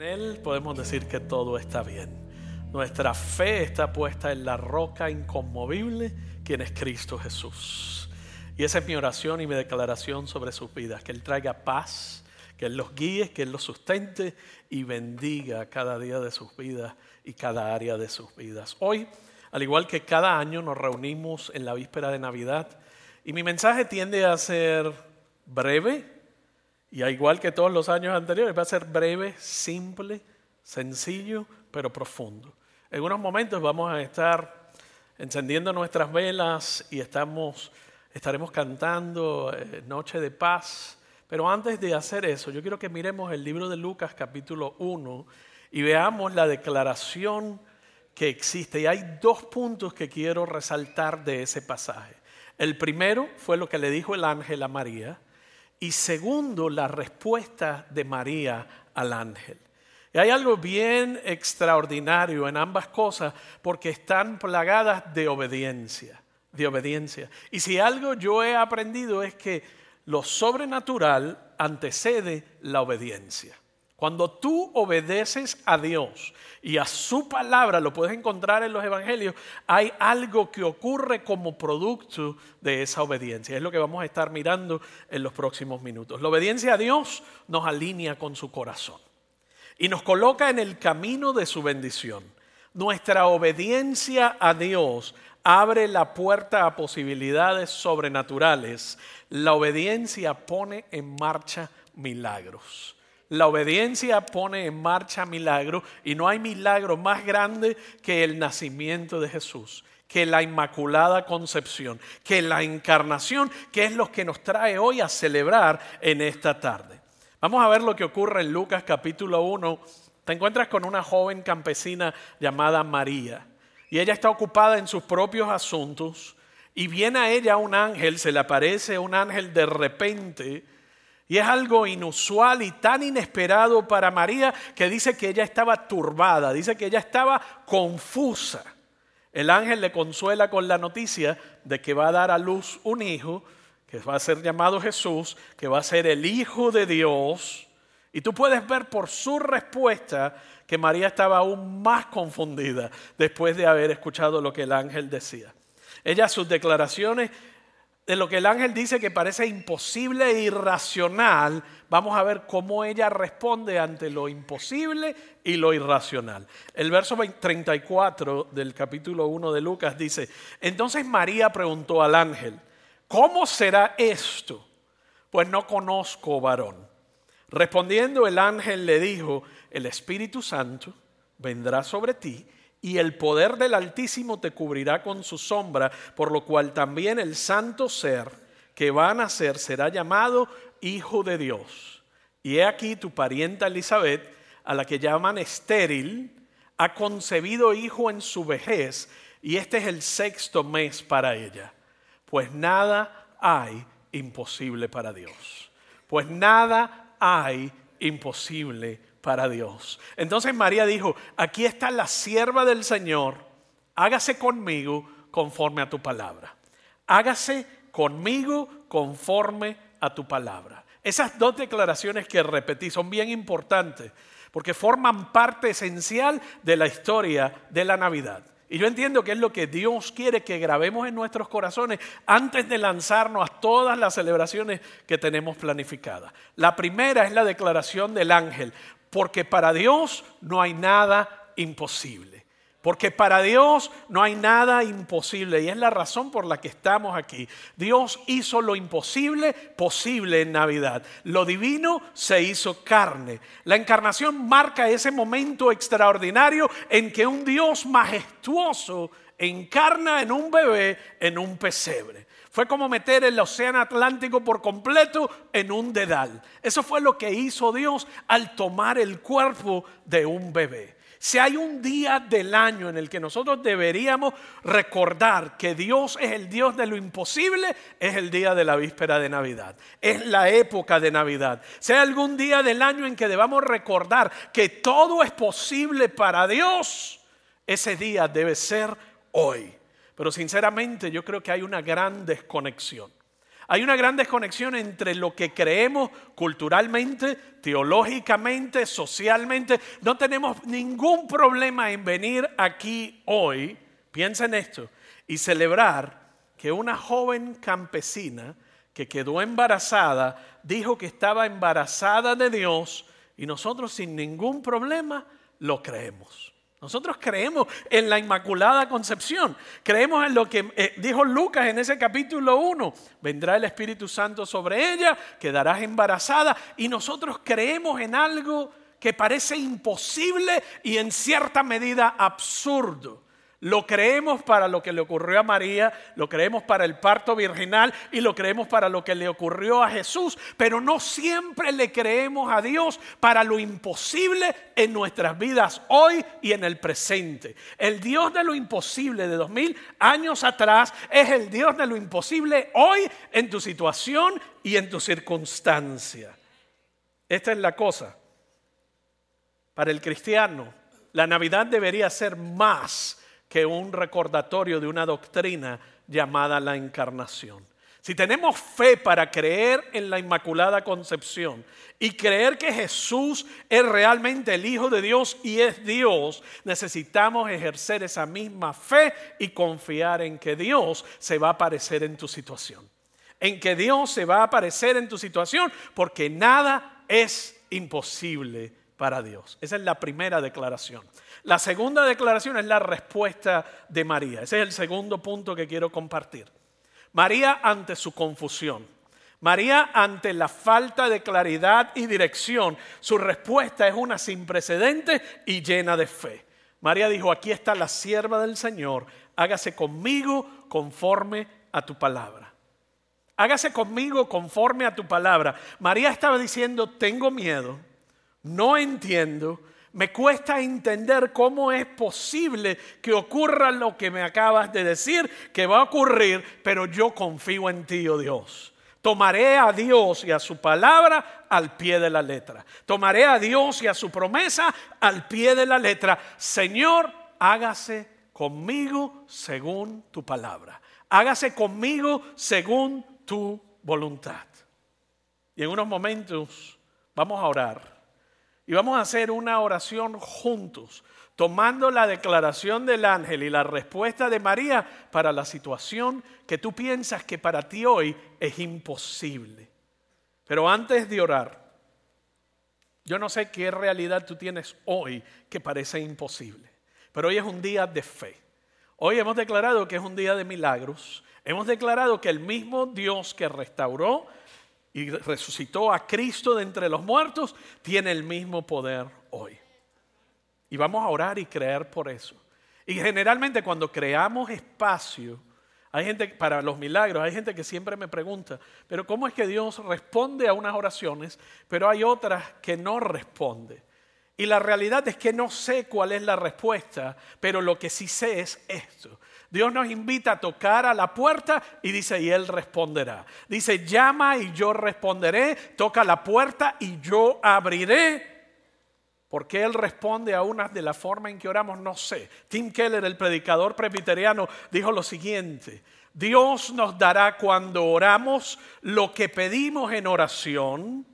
En Él podemos decir que todo está bien. Nuestra fe está puesta en la roca inconmovible, quien es Cristo Jesús. Y esa es mi oración y mi declaración sobre sus vidas, que Él traiga paz, que Él los guíe, que Él los sustente y bendiga cada día de sus vidas y cada área de sus vidas. Hoy, al igual que cada año, nos reunimos en la víspera de Navidad y mi mensaje tiende a ser breve, y al igual que todos los años anteriores, va a ser breve, simple, sencillo, pero profundo. En unos momentos vamos a estar encendiendo nuestras velas y estamos, estaremos cantando eh, Noche de Paz. Pero antes de hacer eso, yo quiero que miremos el libro de Lucas capítulo 1 y veamos la declaración que existe. Y hay dos puntos que quiero resaltar de ese pasaje. El primero fue lo que le dijo el ángel a María y segundo, la respuesta de María al ángel. Y hay algo bien extraordinario en ambas cosas porque están plagadas de obediencia, de obediencia. Y si algo yo he aprendido es que lo sobrenatural antecede la obediencia. Cuando tú obedeces a Dios y a su palabra, lo puedes encontrar en los evangelios, hay algo que ocurre como producto de esa obediencia. Es lo que vamos a estar mirando en los próximos minutos. La obediencia a Dios nos alinea con su corazón y nos coloca en el camino de su bendición. Nuestra obediencia a Dios abre la puerta a posibilidades sobrenaturales. La obediencia pone en marcha milagros. La obediencia pone en marcha milagros y no hay milagro más grande que el nacimiento de Jesús, que la inmaculada concepción, que la encarnación, que es lo que nos trae hoy a celebrar en esta tarde. Vamos a ver lo que ocurre en Lucas capítulo 1. Te encuentras con una joven campesina llamada María y ella está ocupada en sus propios asuntos y viene a ella un ángel, se le aparece un ángel de repente y es algo inusual y tan inesperado para María que dice que ella estaba turbada, dice que ella estaba confusa. El ángel le consuela con la noticia de que va a dar a luz un hijo, que va a ser llamado Jesús, que va a ser el Hijo de Dios. Y tú puedes ver por su respuesta que María estaba aún más confundida después de haber escuchado lo que el ángel decía. Ella, sus declaraciones de lo que el ángel dice que parece imposible e irracional, vamos a ver cómo ella responde ante lo imposible y lo irracional. El verso 34 del capítulo 1 de Lucas dice, entonces María preguntó al ángel, ¿cómo será esto? Pues no conozco varón. Respondiendo el ángel le dijo, el Espíritu Santo vendrá sobre ti y el poder del Altísimo te cubrirá con su sombra, por lo cual también el santo ser que va a nacer será llamado Hijo de Dios. Y he aquí tu parienta Elizabeth, a la que llaman estéril, ha concebido hijo en su vejez, y este es el sexto mes para ella. Pues nada hay imposible para Dios. Pues nada hay imposible para Dios. Entonces María dijo, aquí está la sierva del Señor, hágase conmigo conforme a tu palabra. Hágase conmigo conforme a tu palabra. Esas dos declaraciones que repetí son bien importantes porque forman parte esencial de la historia de la Navidad. Y yo entiendo que es lo que Dios quiere que grabemos en nuestros corazones antes de lanzarnos a todas las celebraciones que tenemos planificadas. La primera es la declaración del ángel porque para Dios no hay nada imposible. Porque para Dios no hay nada imposible y es la razón por la que estamos aquí. Dios hizo lo imposible posible en Navidad. Lo divino se hizo carne. La encarnación marca ese momento extraordinario en que un Dios majestuoso encarna en un bebé en un pesebre. Fue como meter el océano Atlántico por completo en un dedal. Eso fue lo que hizo Dios al tomar el cuerpo de un bebé. Si hay un día del año en el que nosotros deberíamos recordar que Dios es el Dios de lo imposible, es el día de la víspera de Navidad. Es la época de Navidad. Si hay algún día del año en que debamos recordar que todo es posible para Dios, ese día debe ser hoy. Pero sinceramente yo creo que hay una gran desconexión. Hay una gran desconexión entre lo que creemos culturalmente, teológicamente, socialmente. No tenemos ningún problema en venir aquí hoy, piensa en esto, y celebrar que una joven campesina que quedó embarazada dijo que estaba embarazada de Dios y nosotros sin ningún problema lo creemos. Nosotros creemos en la Inmaculada Concepción, creemos en lo que eh, dijo Lucas en ese capítulo 1, vendrá el Espíritu Santo sobre ella, quedarás embarazada y nosotros creemos en algo que parece imposible y en cierta medida absurdo. Lo creemos para lo que le ocurrió a María, lo creemos para el parto virginal y lo creemos para lo que le ocurrió a Jesús, pero no siempre le creemos a Dios para lo imposible en nuestras vidas hoy y en el presente. El Dios de lo imposible de dos mil años atrás es el Dios de lo imposible hoy en tu situación y en tu circunstancia. Esta es la cosa. Para el cristiano, la Navidad debería ser más que un recordatorio de una doctrina llamada la encarnación. Si tenemos fe para creer en la Inmaculada Concepción y creer que Jesús es realmente el Hijo de Dios y es Dios, necesitamos ejercer esa misma fe y confiar en que Dios se va a aparecer en tu situación. En que Dios se va a aparecer en tu situación porque nada es imposible para Dios. Esa es la primera declaración. La segunda declaración es la respuesta de María. Ese es el segundo punto que quiero compartir. María ante su confusión. María ante la falta de claridad y dirección, su respuesta es una sin precedentes y llena de fe. María dijo, aquí está la sierva del Señor, hágase conmigo conforme a tu palabra. Hágase conmigo conforme a tu palabra. María estaba diciendo, tengo miedo, no entiendo, me cuesta entender cómo es posible que ocurra lo que me acabas de decir, que va a ocurrir, pero yo confío en ti, oh Dios. Tomaré a Dios y a su palabra al pie de la letra. Tomaré a Dios y a su promesa al pie de la letra. Señor, hágase conmigo según tu palabra. Hágase conmigo según tu voluntad. Y en unos momentos vamos a orar y vamos a hacer una oración juntos, tomando la declaración del ángel y la respuesta de María para la situación que tú piensas que para ti hoy es imposible. Pero antes de orar, yo no sé qué realidad tú tienes hoy que parece imposible, pero hoy es un día de fe. Hoy hemos declarado que es un día de milagros. Hemos declarado que el mismo Dios que restauró y resucitó a Cristo de entre los muertos, tiene el mismo poder hoy. Y vamos a orar y creer por eso. Y generalmente cuando creamos espacio, hay gente para los milagros, hay gente que siempre me pregunta, pero ¿cómo es que Dios responde a unas oraciones, pero hay otras que no responde? Y la realidad es que no sé cuál es la respuesta, pero lo que sí sé es esto. Dios nos invita a tocar a la puerta y dice, y Él responderá. Dice, llama y yo responderé, toca la puerta y yo abriré. Porque Él responde a unas de la forma en que oramos? No sé. Tim Keller, el predicador presbiteriano, dijo lo siguiente. Dios nos dará cuando oramos lo que pedimos en oración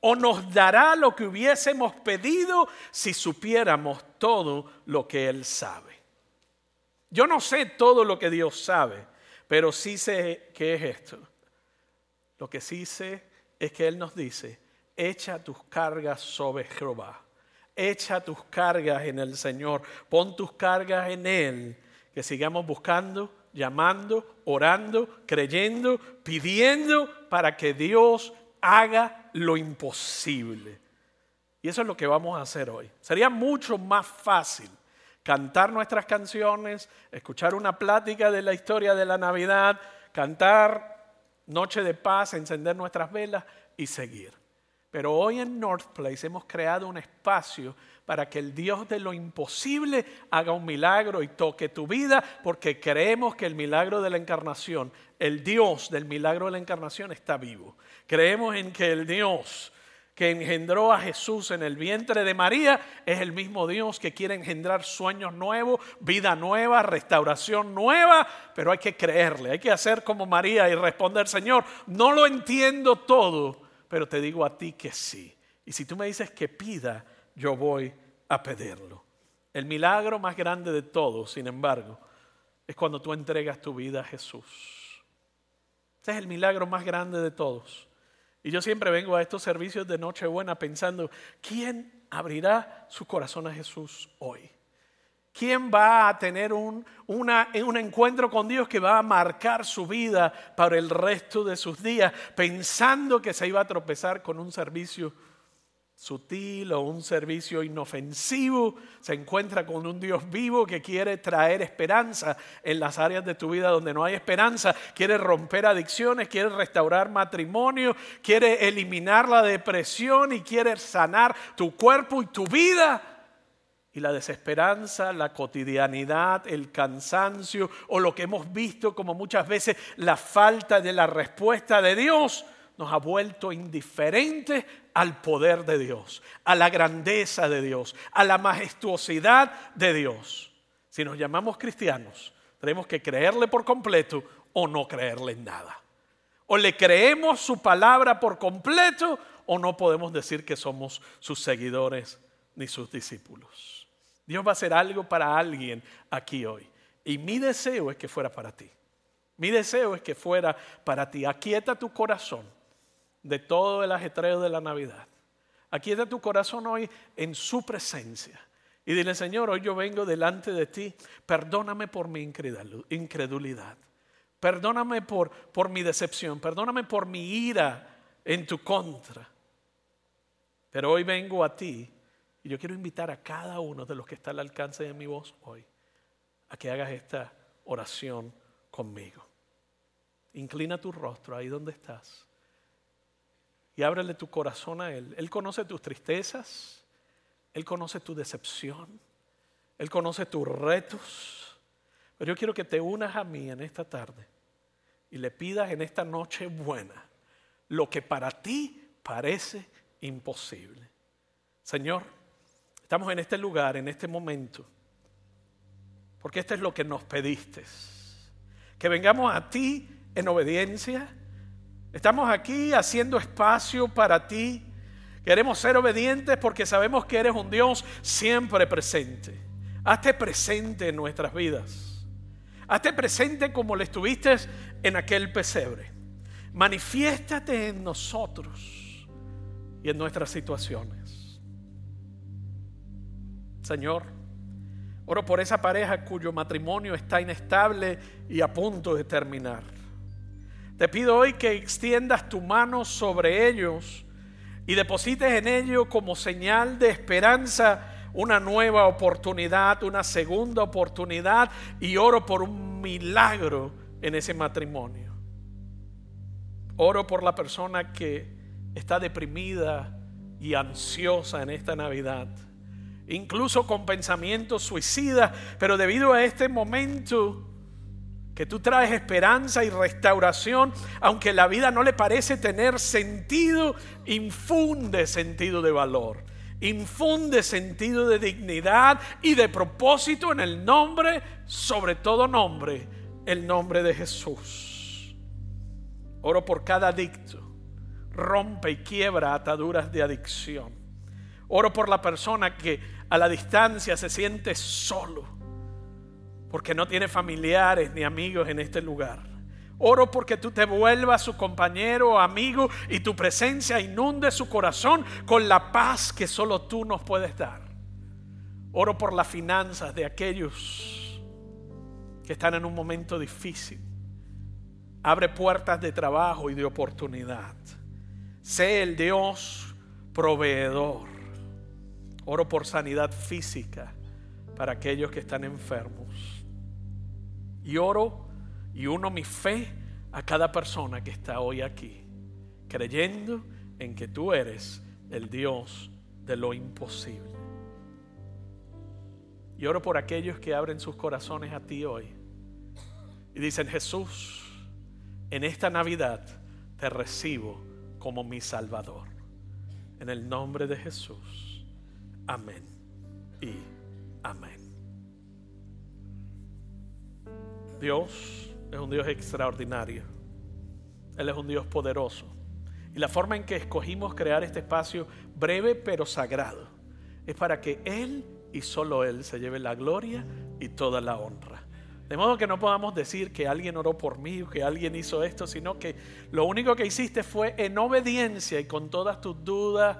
o nos dará lo que hubiésemos pedido si supiéramos todo lo que Él sabe. Yo no sé todo lo que Dios sabe, pero sí sé qué es esto. Lo que sí sé es que Él nos dice, echa tus cargas sobre Jehová, echa tus cargas en el Señor, pon tus cargas en Él, que sigamos buscando, llamando, orando, creyendo, pidiendo para que Dios haga lo imposible. Y eso es lo que vamos a hacer hoy. Sería mucho más fácil cantar nuestras canciones, escuchar una plática de la historia de la Navidad, cantar Noche de Paz, encender nuestras velas y seguir. Pero hoy en North Place hemos creado un espacio para que el Dios de lo imposible haga un milagro y toque tu vida, porque creemos que el milagro de la encarnación, el Dios del milagro de la encarnación está vivo. Creemos en que el Dios que engendró a Jesús en el vientre de María, es el mismo Dios que quiere engendrar sueños nuevos, vida nueva, restauración nueva, pero hay que creerle, hay que hacer como María y responder, Señor, no lo entiendo todo, pero te digo a ti que sí. Y si tú me dices que pida, yo voy a pedirlo. El milagro más grande de todos, sin embargo, es cuando tú entregas tu vida a Jesús. Ese es el milagro más grande de todos. Y yo siempre vengo a estos servicios de Nochebuena pensando, ¿quién abrirá su corazón a Jesús hoy? ¿Quién va a tener un, un encuentro con Dios que va a marcar su vida para el resto de sus días, pensando que se iba a tropezar con un servicio sutil o un servicio inofensivo, se encuentra con un Dios vivo que quiere traer esperanza en las áreas de tu vida donde no hay esperanza, quiere romper adicciones, quiere restaurar matrimonio, quiere eliminar la depresión y quiere sanar tu cuerpo y tu vida. Y la desesperanza, la cotidianidad, el cansancio o lo que hemos visto como muchas veces la falta de la respuesta de Dios nos ha vuelto indiferentes al poder de Dios, a la grandeza de Dios, a la majestuosidad de Dios. Si nos llamamos cristianos, tenemos que creerle por completo o no creerle en nada. O le creemos su palabra por completo o no podemos decir que somos sus seguidores ni sus discípulos. Dios va a hacer algo para alguien aquí hoy. Y mi deseo es que fuera para ti. Mi deseo es que fuera para ti. Aquieta tu corazón de todo el ajetreo de la Navidad. Aquí está tu corazón hoy en su presencia. Y dile, Señor, hoy yo vengo delante de ti, perdóname por mi incredulidad, perdóname por, por mi decepción, perdóname por mi ira en tu contra. Pero hoy vengo a ti y yo quiero invitar a cada uno de los que está al alcance de mi voz hoy a que hagas esta oración conmigo. Inclina tu rostro ahí donde estás y ábrele tu corazón a Él. Él conoce tus tristezas, Él conoce tu decepción, Él conoce tus retos. Pero yo quiero que te unas a mí en esta tarde y le pidas en esta noche buena lo que para ti parece imposible. Señor, estamos en este lugar, en este momento, porque esto es lo que nos pediste. Que vengamos a ti en obediencia Estamos aquí haciendo espacio para ti. Queremos ser obedientes porque sabemos que eres un Dios siempre presente. Hazte presente en nuestras vidas. Hazte presente como le estuviste en aquel pesebre. Manifiéstate en nosotros y en nuestras situaciones. Señor, oro por esa pareja cuyo matrimonio está inestable y a punto de terminar. Te pido hoy que extiendas tu mano sobre ellos y deposites en ellos como señal de esperanza una nueva oportunidad, una segunda oportunidad y oro por un milagro en ese matrimonio. Oro por la persona que está deprimida y ansiosa en esta Navidad, incluso con pensamientos suicidas, pero debido a este momento que tú traes esperanza y restauración, aunque la vida no le parece tener sentido, infunde sentido de valor, infunde sentido de dignidad y de propósito en el nombre, sobre todo nombre, el nombre de Jesús. Oro por cada adicto, rompe y quiebra ataduras de adicción. Oro por la persona que a la distancia se siente solo porque no tiene familiares ni amigos en este lugar. Oro porque tú te vuelvas su compañero o amigo y tu presencia inunde su corazón con la paz que solo tú nos puedes dar. Oro por las finanzas de aquellos que están en un momento difícil. Abre puertas de trabajo y de oportunidad. Sé el Dios proveedor. Oro por sanidad física para aquellos que están enfermos y oro y uno mi fe a cada persona que está hoy aquí, creyendo en que tú eres el Dios de lo imposible. Y oro por aquellos que abren sus corazones a ti hoy y dicen, Jesús, en esta Navidad te recibo como mi Salvador. En el nombre de Jesús. Amén y amén. Dios es un Dios extraordinario. Él es un Dios poderoso. Y la forma en que escogimos crear este espacio breve pero sagrado es para que Él y solo Él se lleve la gloria y toda la honra. De modo que no podamos decir que alguien oró por mí o que alguien hizo esto, sino que lo único que hiciste fue en obediencia y con todas tus dudas,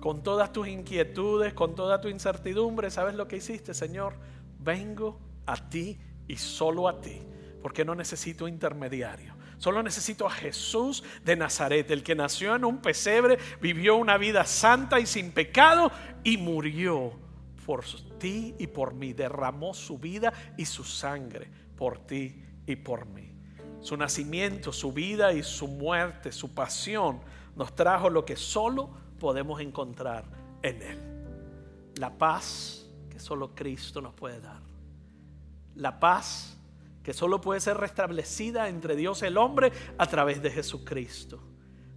con todas tus inquietudes, con toda tu incertidumbre, ¿sabes lo que hiciste, Señor? Vengo a ti y solo a ti, porque no necesito intermediario. Solo necesito a Jesús de Nazaret, el que nació en un pesebre, vivió una vida santa y sin pecado y murió por ti y por mí. Derramó su vida y su sangre por ti y por mí. Su nacimiento, su vida y su muerte, su pasión nos trajo lo que solo podemos encontrar en Él. La paz que solo Cristo nos puede dar. La paz que solo puede ser restablecida entre Dios y el hombre a través de Jesucristo.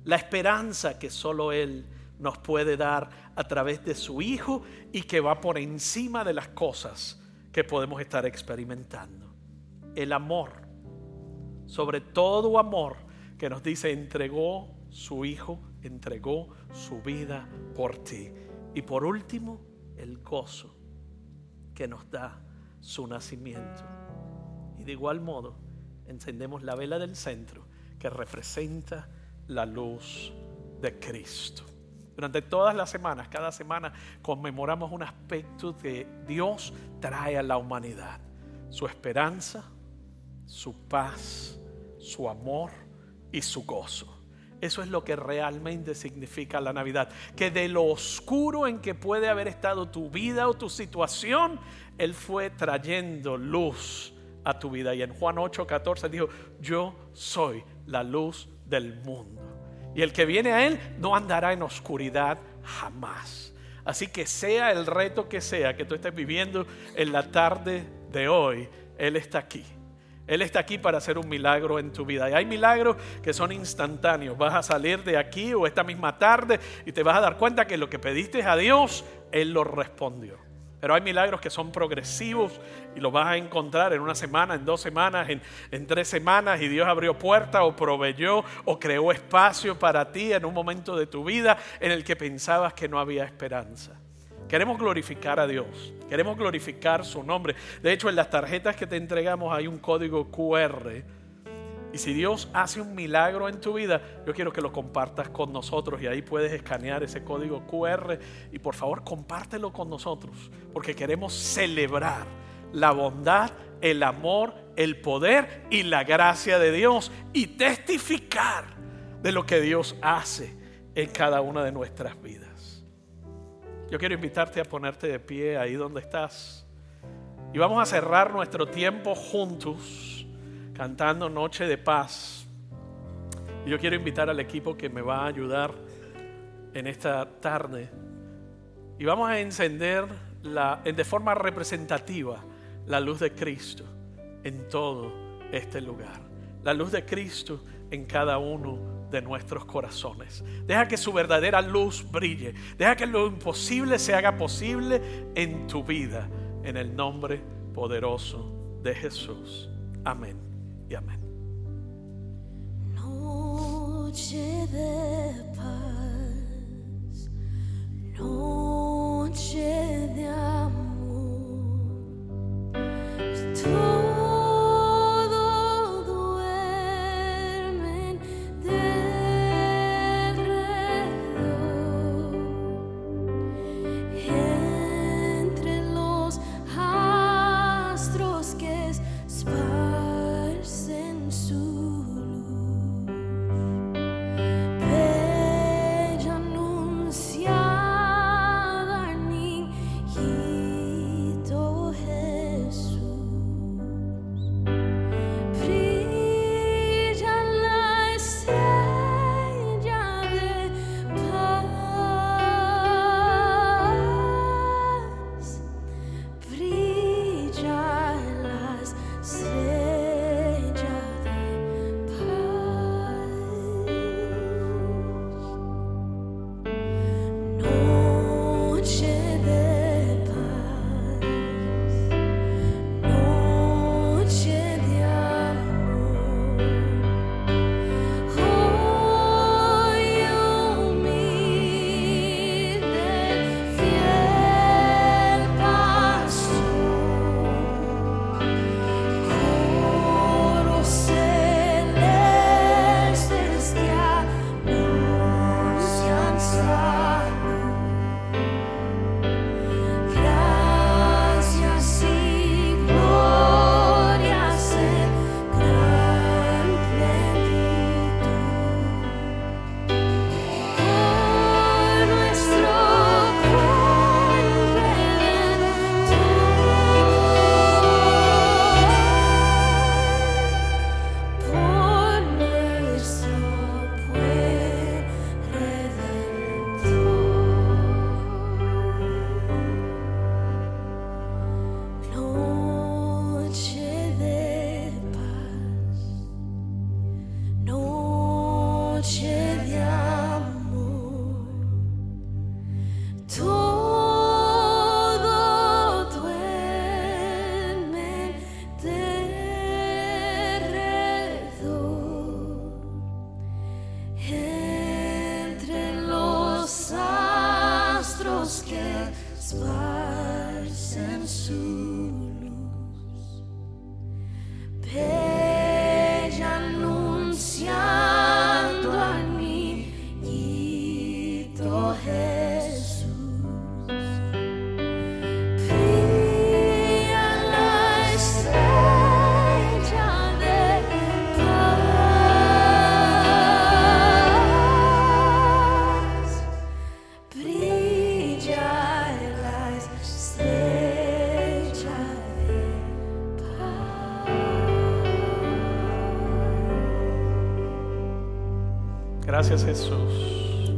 La esperanza que solo Él nos puede dar a través de su Hijo y que va por encima de las cosas que podemos estar experimentando. El amor, sobre todo amor, que nos dice entregó su Hijo, entregó su vida por ti. Y por último, el gozo que nos da su nacimiento. Y de igual modo, encendemos la vela del centro que representa la luz de Cristo. Durante todas las semanas, cada semana conmemoramos un aspecto que Dios trae a la humanidad. Su esperanza, su paz, su amor y su gozo. Eso es lo que realmente significa la Navidad. Que de lo oscuro en que puede haber estado tu vida o tu situación, Él fue trayendo luz a tu vida. Y en Juan 8, 14 dijo, yo soy la luz del mundo. Y el que viene a Él no andará en oscuridad jamás. Así que sea el reto que sea que tú estés viviendo en la tarde de hoy, Él está aquí. Él está aquí para hacer un milagro en tu vida. Y hay milagros que son instantáneos. Vas a salir de aquí o esta misma tarde y te vas a dar cuenta que lo que pediste a Dios, Él lo respondió. Pero hay milagros que son progresivos y los vas a encontrar en una semana, en dos semanas, en, tres semanas y Dios abrió puerta o proveyó o creó espacio para ti en un momento de tu vida en el que pensabas que no había esperanza. Queremos glorificar a Dios, queremos glorificar su nombre. De hecho, en las tarjetas que te entregamos hay un código QR y si Dios hace un milagro en tu vida, yo quiero que lo compartas con nosotros. Y ahí puedes escanear ese código QR y por favor compártelo con nosotros. Porque queremos celebrar la bondad, el amor, el poder y la gracia de Dios. Y testificar de lo que Dios hace en cada una de nuestras vidas. Yo quiero invitarte a ponerte de pie ahí donde estás y vamos a cerrar nuestro tiempo juntos cantando Noche de Paz. Yo quiero invitar al equipo que me va a ayudar en esta tarde y vamos a encender la, de forma representativa la luz de Cristo en todo este lugar. La luz de Cristo en cada uno de nuestros corazones. Deja que su verdadera luz brille. Deja que lo imposible se haga posible en tu vida. En el nombre poderoso de Jesús. Amén y amén. Noche de paz, noche de amor. Gracias Jesús.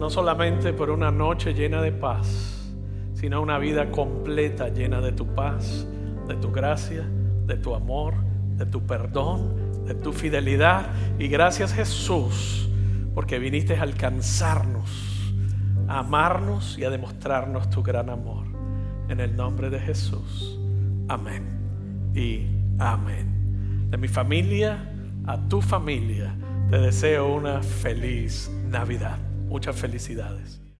No solamente por una noche llena de paz, sino una vida completa llena de tu paz, de tu gracia, de tu amor, de tu perdón, de tu fidelidad. Y gracias Jesús, porque viniste a alcanzarnos, a amarnos y a demostrarnos tu gran amor. En el nombre de Jesús. Amén. Y amén. De mi familia a tu familia, te deseo una feliz Navidad. Muchas felicidades.